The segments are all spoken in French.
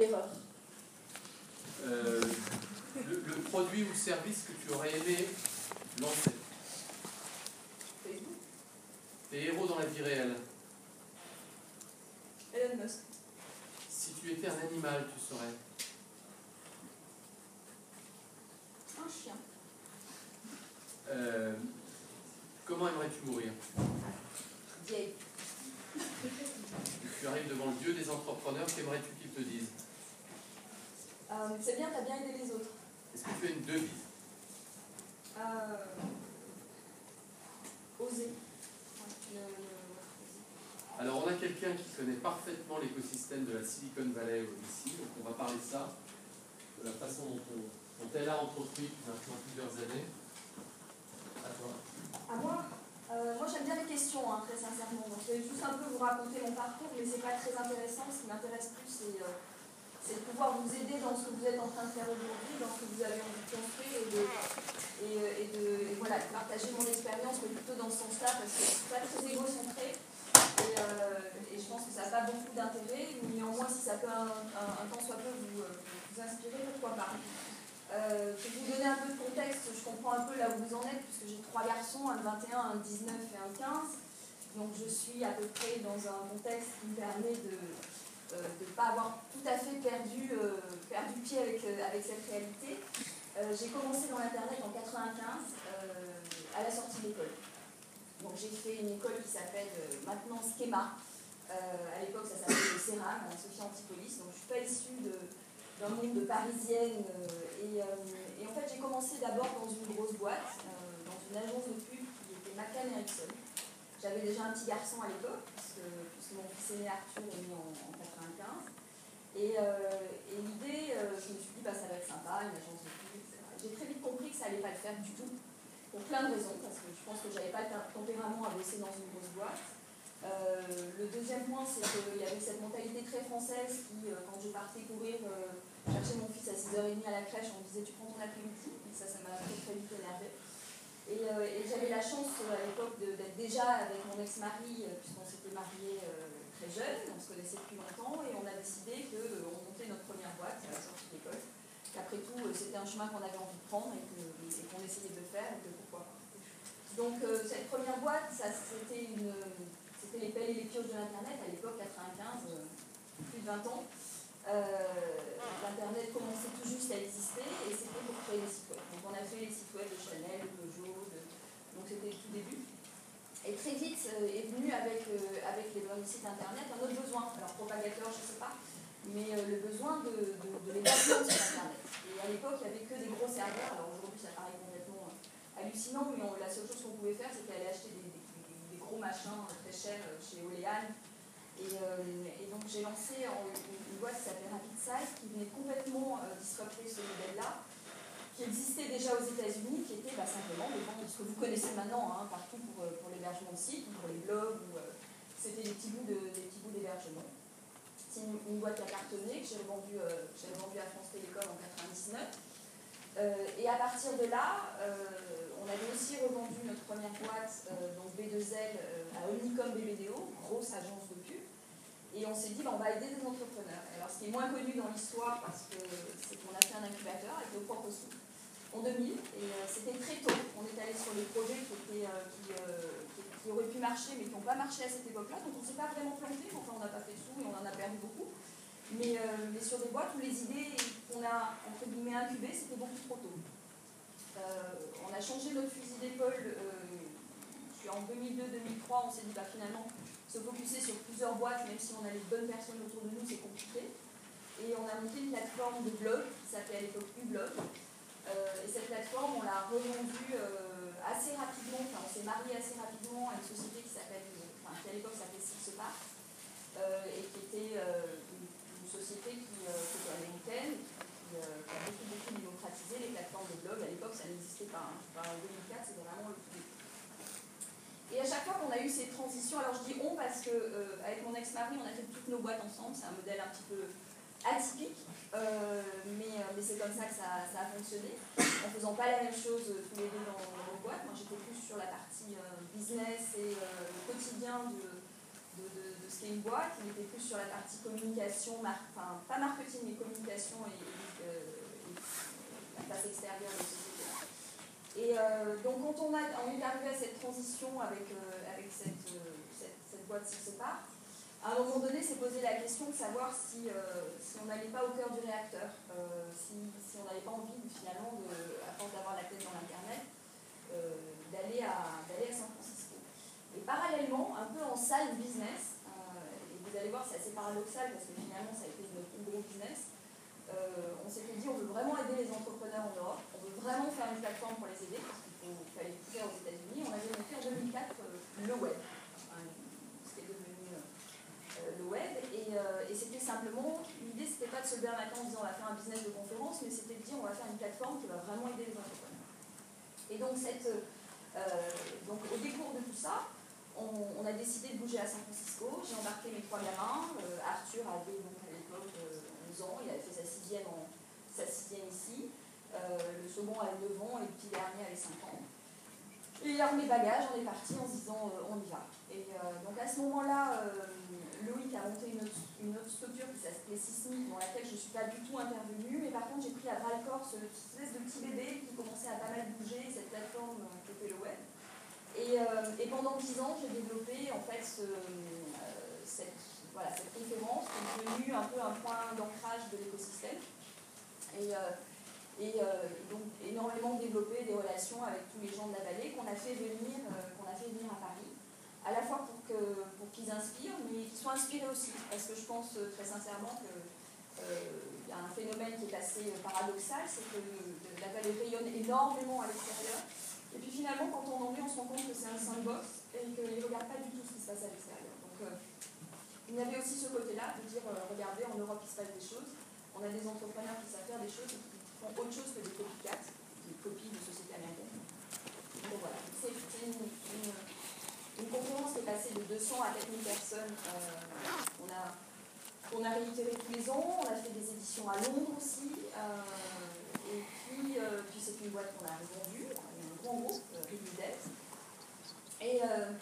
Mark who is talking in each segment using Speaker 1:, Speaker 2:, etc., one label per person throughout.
Speaker 1: l'erreur.
Speaker 2: Euh, le, le produit ou service que tu aurais aimé lancer.
Speaker 1: Facebook.
Speaker 2: Tes héros dans la vie réelle.
Speaker 1: Elon Musk.
Speaker 2: Si tu étais un animal, tu serais.
Speaker 1: Un chien.
Speaker 2: Euh, comment aimerais-tu mourir?
Speaker 1: Vieille.
Speaker 2: Tu arrives devant le dieu des entrepreneurs, qu'aimerais-tu qu'il te dise?
Speaker 1: Euh, c'est bien, t'as bien aidé les autres.
Speaker 2: Est-ce que tu as une devise?
Speaker 1: Euh, oser.
Speaker 2: Alors, on a quelqu'un qui connaît parfaitement l'écosystème de la Silicon Valley ici, donc on va parler de ça, de la façon dont, on- dont elle a entrepris maintenant plusieurs années. À toi.
Speaker 1: À moi? Euh, Moi j'aime bien les questions, hein, très sincèrement. Donc, je vais juste un peu vous raconter mon parcours, mais c'est pas très intéressant. Ce qui m'intéresse plus, c'est euh, c'est de pouvoir vous aider dans ce que vous êtes en train de faire aujourd'hui, dans ce que vous avez envie de construire et de, et, de, partager mon expérience, mais plutôt dans ce sens-là, parce que je suis pas très égocentrée. Et, euh, et je pense que ça n'a pas beaucoup d'intérêt. Néanmoins, si ça peut un, un- un temps soit peu vous, euh, vous inspirer, pourquoi pas. Euh, pour vous donner un peu de contexte, je comprends un peu là où vous en êtes, puisque j'ai trois garçons, un de 21, un de 19 et un de 15. Donc je suis à peu près dans un contexte qui me permet de ne pas avoir tout à fait perdu, euh, perdu pied avec, euh, avec cette réalité. Euh, j'ai commencé dans l'Internet en 95, euh, à la sortie de l'école. Donc j'ai fait une école qui s'appelle euh, maintenant Schema. Euh, à l'époque, ça s'appelait le CERAM, Sophie Antipolis. Donc je ne suis pas issue de, d'un monde de parisienne. euh, et, euh, et en fait, j'ai commencé d'abord dans une grosse boîte, euh, dans une agence de pub qui était McCann Erickson. J'avais déjà un petit garçon à l'époque, puisque, puisque mon fils aîné Arthur est né en, en 95. Et, euh, et l'idée, euh, je me suis dit, bah, ça va être sympa, une agence de pub, etc. J'ai très vite compris que ça allait pas le faire du tout, pour plein de raisons, parce que je pense que j'avais pas le tempérament à bosser dans une grosse boîte. Euh, le deuxième point, c'est qu'il y avait cette mentalité très française qui, quand je partais courir, chercher mon fils à 6h30 à la crèche, on me disait tu prends ton après-midi, et ça, ça m'a très très vite énervé. Et, et j'avais la chance à l'époque d'être déjà avec mon ex-mari, puisqu'on s'était mariés très jeunes, on se connaissait depuis longtemps, et on a décidé qu'on montait notre première boîte à la sortie de l'école. Qu'après tout, euh, c'était un chemin qu'on avait envie de prendre et qu'on essayait de faire, et que pourquoi pas. Donc euh, cette première boîte, c'était les pelles et les pioches de l'Internet, à l'époque 95, euh, plus de 20 ans. Euh, L'Internet commençait tout juste à exister et c'était pour créer des sites web. Donc on a fait les sites web de Chanel, de de- donc c'était le tout début. Et très vite euh, est venu avec, euh, avec les sites Internet un autre besoin. Alors propagateur, je ne sais pas, mais euh, le besoin de, de, de sur Internet. Et à l'époque, il n'y avait que des gros serveurs. Alors aujourd'hui, ça paraît complètement hallucinant, mais la seule chose qu'on pouvait faire, c'était aller acheter des, des- gros machins très chers chez Olean. Et, et donc j'ai lancé une, boîte qui s'appelait RapidSite, qui venait complètement euh, disrupter ce modèle-là, qui existait déjà aux États-Unis, qui était bah, simplement ce que vous connaissez maintenant, hein, partout pour, euh, pour l'hébergement de sites, ou pour les blogs, euh, c'était des petits bouts d'hébergement. C'est une, boîte qui a cartonné, que j'ai revendue, euh, à France Télécom en 99. Euh, et à partir de là, on avait aussi revendu notre première boîte, donc B2L, euh, à Omnicom BBDO, grosse agence de pub. Et on s'est dit, bah, on va aider des entrepreneurs. Alors, ce qui est moins connu dans l'histoire, parce que c'est qu'on a fait un incubateur avec nos propres sous en 2000. Et euh, c'était très tôt. On est allé sur des projets euh, euh, qui- auraient pu marcher, mais qui n'ont pas marché à cette époque-là. Donc, on ne s'est pas vraiment planté. Enfin, on n'a pas fait de sous et on en a perdu beaucoup. Mais, sur des boîtes où les idées qu'on a, entre guillemets, incubées, c'était beaucoup trop tôt. On a changé notre fusil d'épaule. en 2002-2003, on s'est dit, bah, finalement, se focuser sur plusieurs boîtes, même si on a les bonnes personnes autour de nous, c'est compliqué. Et on a monté une plateforme de blog qui s'appelait à l'époque Ublog. Euh, et cette plateforme, on l'a revendue euh, assez rapidement, on s'est marié assez rapidement à une société qui s'appelle, enfin, qui à l'époque s'appelait Sixpart, euh, et qui était euh, une, société qui, euh, était américaine, qui, euh, qui a beaucoup, beaucoup démocratisé les plateformes de blog. À l'époque, ça n'existait pas. hein. En 2004, c'était vraiment le début. Et à chaque fois qu'on a eu ces transitions, alors je dis on parce que euh, avec mon ex-mari, on a fait toutes nos boîtes ensemble, c'est un modèle un petit peu atypique, euh, mais, euh, mais c'est comme ça que ça, ça a fonctionné, en faisant pas la même chose euh, tous les deux dans, dans nos boîtes. Moi j'étais plus sur la partie business et euh, le quotidien de, de, ce qu'est une boîte. Il était plus sur la partie communication, enfin pas marketing, mais communication et, la place extérieure de société. Et donc quand on, a, on est arrivé à cette transition avec, avec cette, cette, cette, boîte se sépare, à un moment donné, s'est posé la question de savoir si, si on n'allait pas au cœur du réacteur, si, si, on n'avait pas envie finalement, de, à force d'avoir la tête dans l'Internet, d'aller à, à San Francisco. Et parallèlement, un peu en salle business, euh, et vous allez voir, c'est assez paradoxal parce que finalement, ça a été notre gros business. Euh, on s'était dit, on veut vraiment aider les entrepreneurs en Europe, on veut vraiment faire une plateforme pour les aider, parce qu'il fallait tout faire aux États-Unis. On avait monté en 2004 euh, le web, ce qui est devenu le web, et, et c'était simplement, l'idée c'était pas de se lever un matin en disant on va faire un business de conférence, mais c'était de dire on va faire une plateforme qui va vraiment aider les entrepreneurs. Et donc cette euh, donc au décours de tout ça, on, a décidé de bouger à San Francisco. J'ai embarqué mes trois gamins. Euh, Arthur avait donc à l'époque 11 euh, ans, il avait fait sa sixième, en, sa sixième ici. le second avait 9 ans et le petit dernier avait 5 ans. Et a mes bagages, on est parti en se disant on y va. Et donc à ce moment-là, Loïc a monté une autre, structure qui s'appelait Sismic, dans laquelle je ne suis pas du tout intervenue, mais par contre j'ai pris à bras le corps ce espèce de petit bébé qui commençait à pas mal bouger, cette plateforme qui était le web. Euh, et, pendant 10 ans, j'ai développé en fait euh, cette, voilà, cette conférence qui est devenue un peu un point d'ancrage de l'écosystème. Et, euh, et donc énormément développé des relations avec tous les gens de la vallée qu'on a qu'on a fait venir à Paris, à la fois pour que pour qu'ils inspirent, mais qu'ils soient inspirés aussi, parce que je pense très sincèrement que il y a un phénomène qui est assez paradoxal, c'est que la vallée rayonne énormément à l'extérieur, et puis finalement, quand on en vit, on se rend compte que c'est un sandbox et qu'il ne regarde pas du tout ce qui se passe à l'extérieur. Donc euh, il y avait aussi ce côté-là de dire, euh, regardez, en Europe, il se passe des choses. On a des entrepreneurs qui savent faire des choses et qui font autre chose que des copycats, des copies de sociétés américaines. Donc voilà, c'est une, conférence de 200 à 4000 personnes. Euh, on, a, on a réitéré tous les ans, on a fait des éditions à Londres aussi. et puis, puis c'est une boîte qu'on a vendue grand groupe, euh, Et, euh,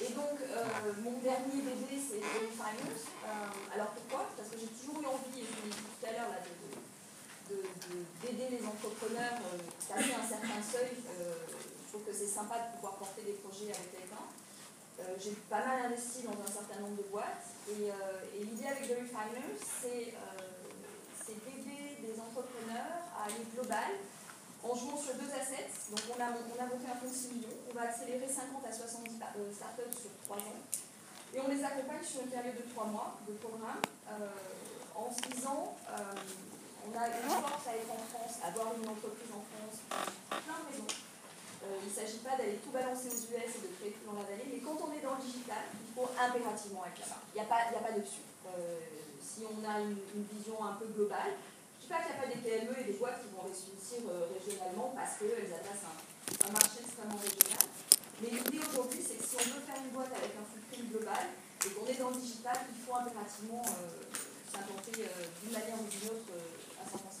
Speaker 1: et donc, euh, mon dernier bébé, c'est Daily Finance. alors pourquoi? Parce que j'ai toujours eu envie, et je vous l'ai dit tout à l'heure, d'aider les entrepreneurs à passer un certain seuil. je trouve que c'est sympa de pouvoir porter des projets avec quelqu'un. J'ai pas mal investi dans un certain nombre de boîtes. Et, l'idée avec The Refiners, c'est d'aider des entrepreneurs à aller global en jouant sur deux assets. Donc on a, on a monté un fonds de 6 millions, on va accélérer 50 à 70 euh, startups sur 3 ans. Et on les accompagne sur une période de 3 mois de programme euh, en se disant euh, on a une force à être en France, avoir une entreprise en France, plein de raisons. Il ne s'agit pas d'aller tout balancer aux US et de créer tout dans la vallée, mais quand on est dans le digital, il faut impérativement être là-bas. Il n'y a, pas, de dessus. si on a une, vision un peu globale, je ne dis pas qu'il n'y a pas des PME et des boîtes qui vont réussir euh, régionalement parce qu'elles adressent un, marché extrêmement régional. Mais l'idée aujourd'hui, c'est que si on veut faire une boîte avec un footprint global et qu'on est dans le digital, il faut impérativement euh, s'implanter euh, d'une manière ou d'une autre à San Francisco.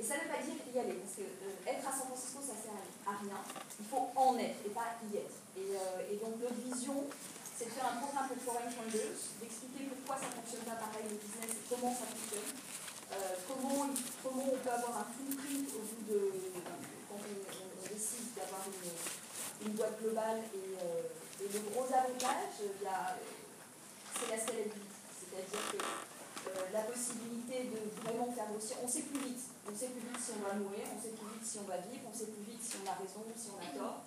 Speaker 1: Et ça ne veut pas dire y aller, parce que être à San Francisco, ça ne sert à rien. Il faut en être et pas y être. Et, et donc notre vision, c'est de faire un programme pour Foreign Funders, d'expliquer pourquoi ça ne fonctionne pas pareil le business et comment ça fonctionne euh, comment, comment, on peut avoir un footprint au bout de. quand on, décide d'avoir une, une, boîte globale. Et, euh, et le gros avantage, c'est la scalabilité. C'est-à-dire que euh, la possibilité de vraiment faire aussi. On sait plus vite. On sait plus vite si on va mourir, on sait plus vite si on va vivre, on sait plus vite si on a raison ou si on a tort.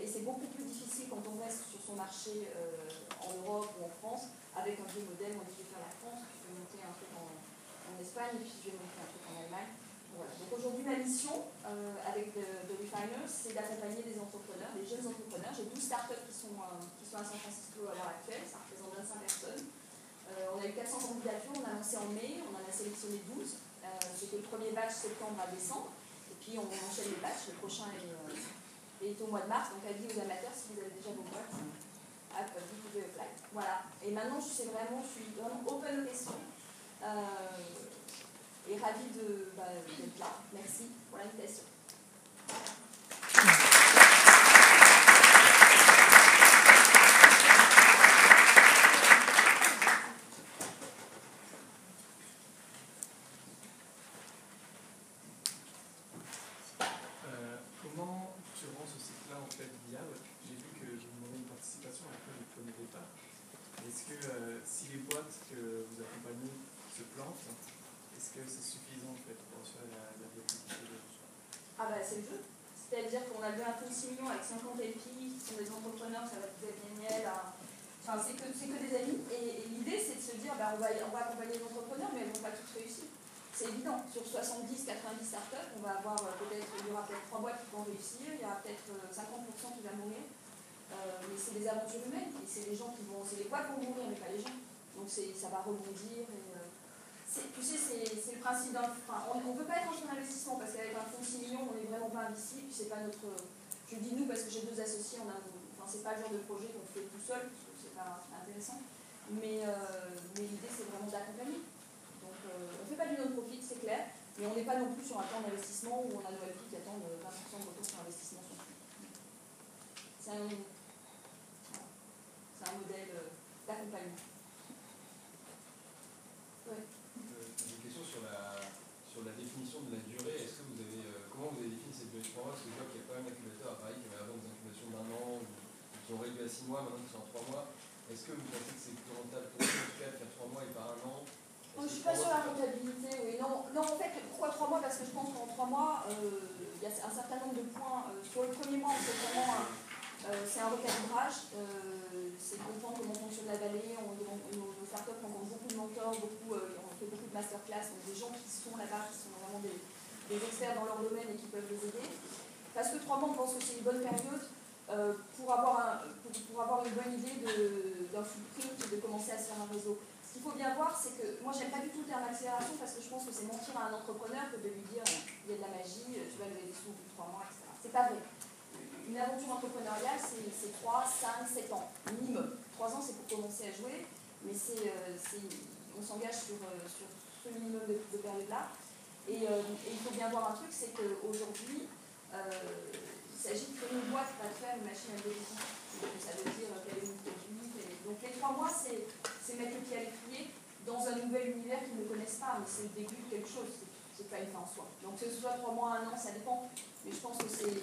Speaker 1: et c'est beaucoup plus difficile quand on reste sur son marché en Europe ou en France avec un vieux modèle. On dit je vais faire la France, je vais monter un truc en, Espagne et puis je vais montrer un truc en Allemagne. Donc aujourd'hui, ma mission euh, avec The, Refiners, c'est d'accompagner des entrepreneurs, des jeunes entrepreneurs. J'ai 12 startups qui sont, euh, qui sont à San Francisco à l'heure actuelle, ça représente 25 personnes. Euh, on a eu 400 candidatures, on a lancé en mai, on en a sélectionné 12. C'était le premier batch septembre à décembre. Et puis on enchaîne les batchs, le prochain est, est, au mois de mars. Donc avis aux amateurs, si vous avez déjà vos boîtes, vous pouvez apply. Voilà. Et maintenant, je sais vraiment, je suis vraiment open aux questions. Euh, et ravi bah, d'être là. Merci pour l'invitation. Ah bah c'est le jeu. C'est-à-dire qu'on a levé un fonds de 6 millions avec 50 LP, qui sont des entrepreneurs, ça va être Daniel, enfin c'est que, que des amis. Et, l'idée c'est de se dire, bah, on, va, on va accompagner les entrepreneurs, mais elles ne vont pas toutes réussir. C'est évident, sur 70, 90 startups, on va avoir euh, peut-être, il y aura peut-être 3 boîtes qui vont réussir, il y aura peut-être 50% euh, qui vont mourir. Euh, mais c'est des aventures humaines, c'est les gens qui vont, c'est les boîtes qui vont mourir, mais pas les gens. Donc ça va rebondir. Tu sais, c'est le principe d'un. Enfin, on ne peut pas être en fonds d'investissement parce qu'avec un fonds de 6 millions, on n'est vraiment pas invisible. C'est pas notre. Je dis nous parce que j'ai deux associés, on a. Enfin, c'est pas le genre de projet qu'on fait tout seul, parce que c'est pas intéressant. Mais, euh, mais l'idée, c'est vraiment d'accompagner. Donc, euh, on ne fait pas du non-profit, c'est clair, mais on n'est pas non plus sur un plan d'investissement où on a nos LP qui attendent 20% de retour sur investissement. C'est un, un modèle euh, d'accompagnement.
Speaker 3: qui ont réduit à 6 mois, maintenant qui sont en 3 mois. Est-ce que vous pensez que c'est plus rentable pour eux, en tout cas, de faire 3 mois et pas un an?
Speaker 1: Je ne suis pas sur la rentabilité, oui. Non, non, en fait, pourquoi 3 mois? Parce que je pense qu'en 3 mois, euh, il y a un certain nombre de points. Euh, sur le premier mois, c'est vraiment euh, c'est un recalibrage. c'est comprendre comment fonctionne la vallée. On, nos, startups rencontrent beaucoup de mentors, beaucoup, on fait beaucoup de masterclass, donc des gens qui sont là-bas, qui sont vraiment des, des, experts dans leur domaine et qui peuvent les aider. Parce que 3 mois, on pense que c'est une bonne période. Euh, pour, avoir une bonne idée d'un footprint et de commencer à se faire un réseau. Ce qu'il faut bien voir, c'est que moi, j'aime pas du tout le terme accélération parce que je pense que c'est mentir à un entrepreneur que de lui dire il y a de la magie, tu vas lever des sous au bout de 3 mois, etc. C'est pas vrai. Une aventure entrepreneuriale, c'est 3, 5, 7 ans, minimum. 3 ans, c'est pour commencer à jouer, mais euh, on s'engage sur, euh, sur ce minimum de, période-là. Et, et, il faut bien voir un truc, c'est qu'aujourd'hui, il s'agit de créer une boîte, pas de faire une machine à lever Ça veut dire quelle est technique. Donc les trois mois, c'est mettre le pied à l'étrier dans un nouvel univers qu'ils ne connaissent pas, mais c'est le début de quelque chose. C'est pas une fin en soi. Donc que ce soit trois mois, un an, ça dépend. Mais je pense que c'est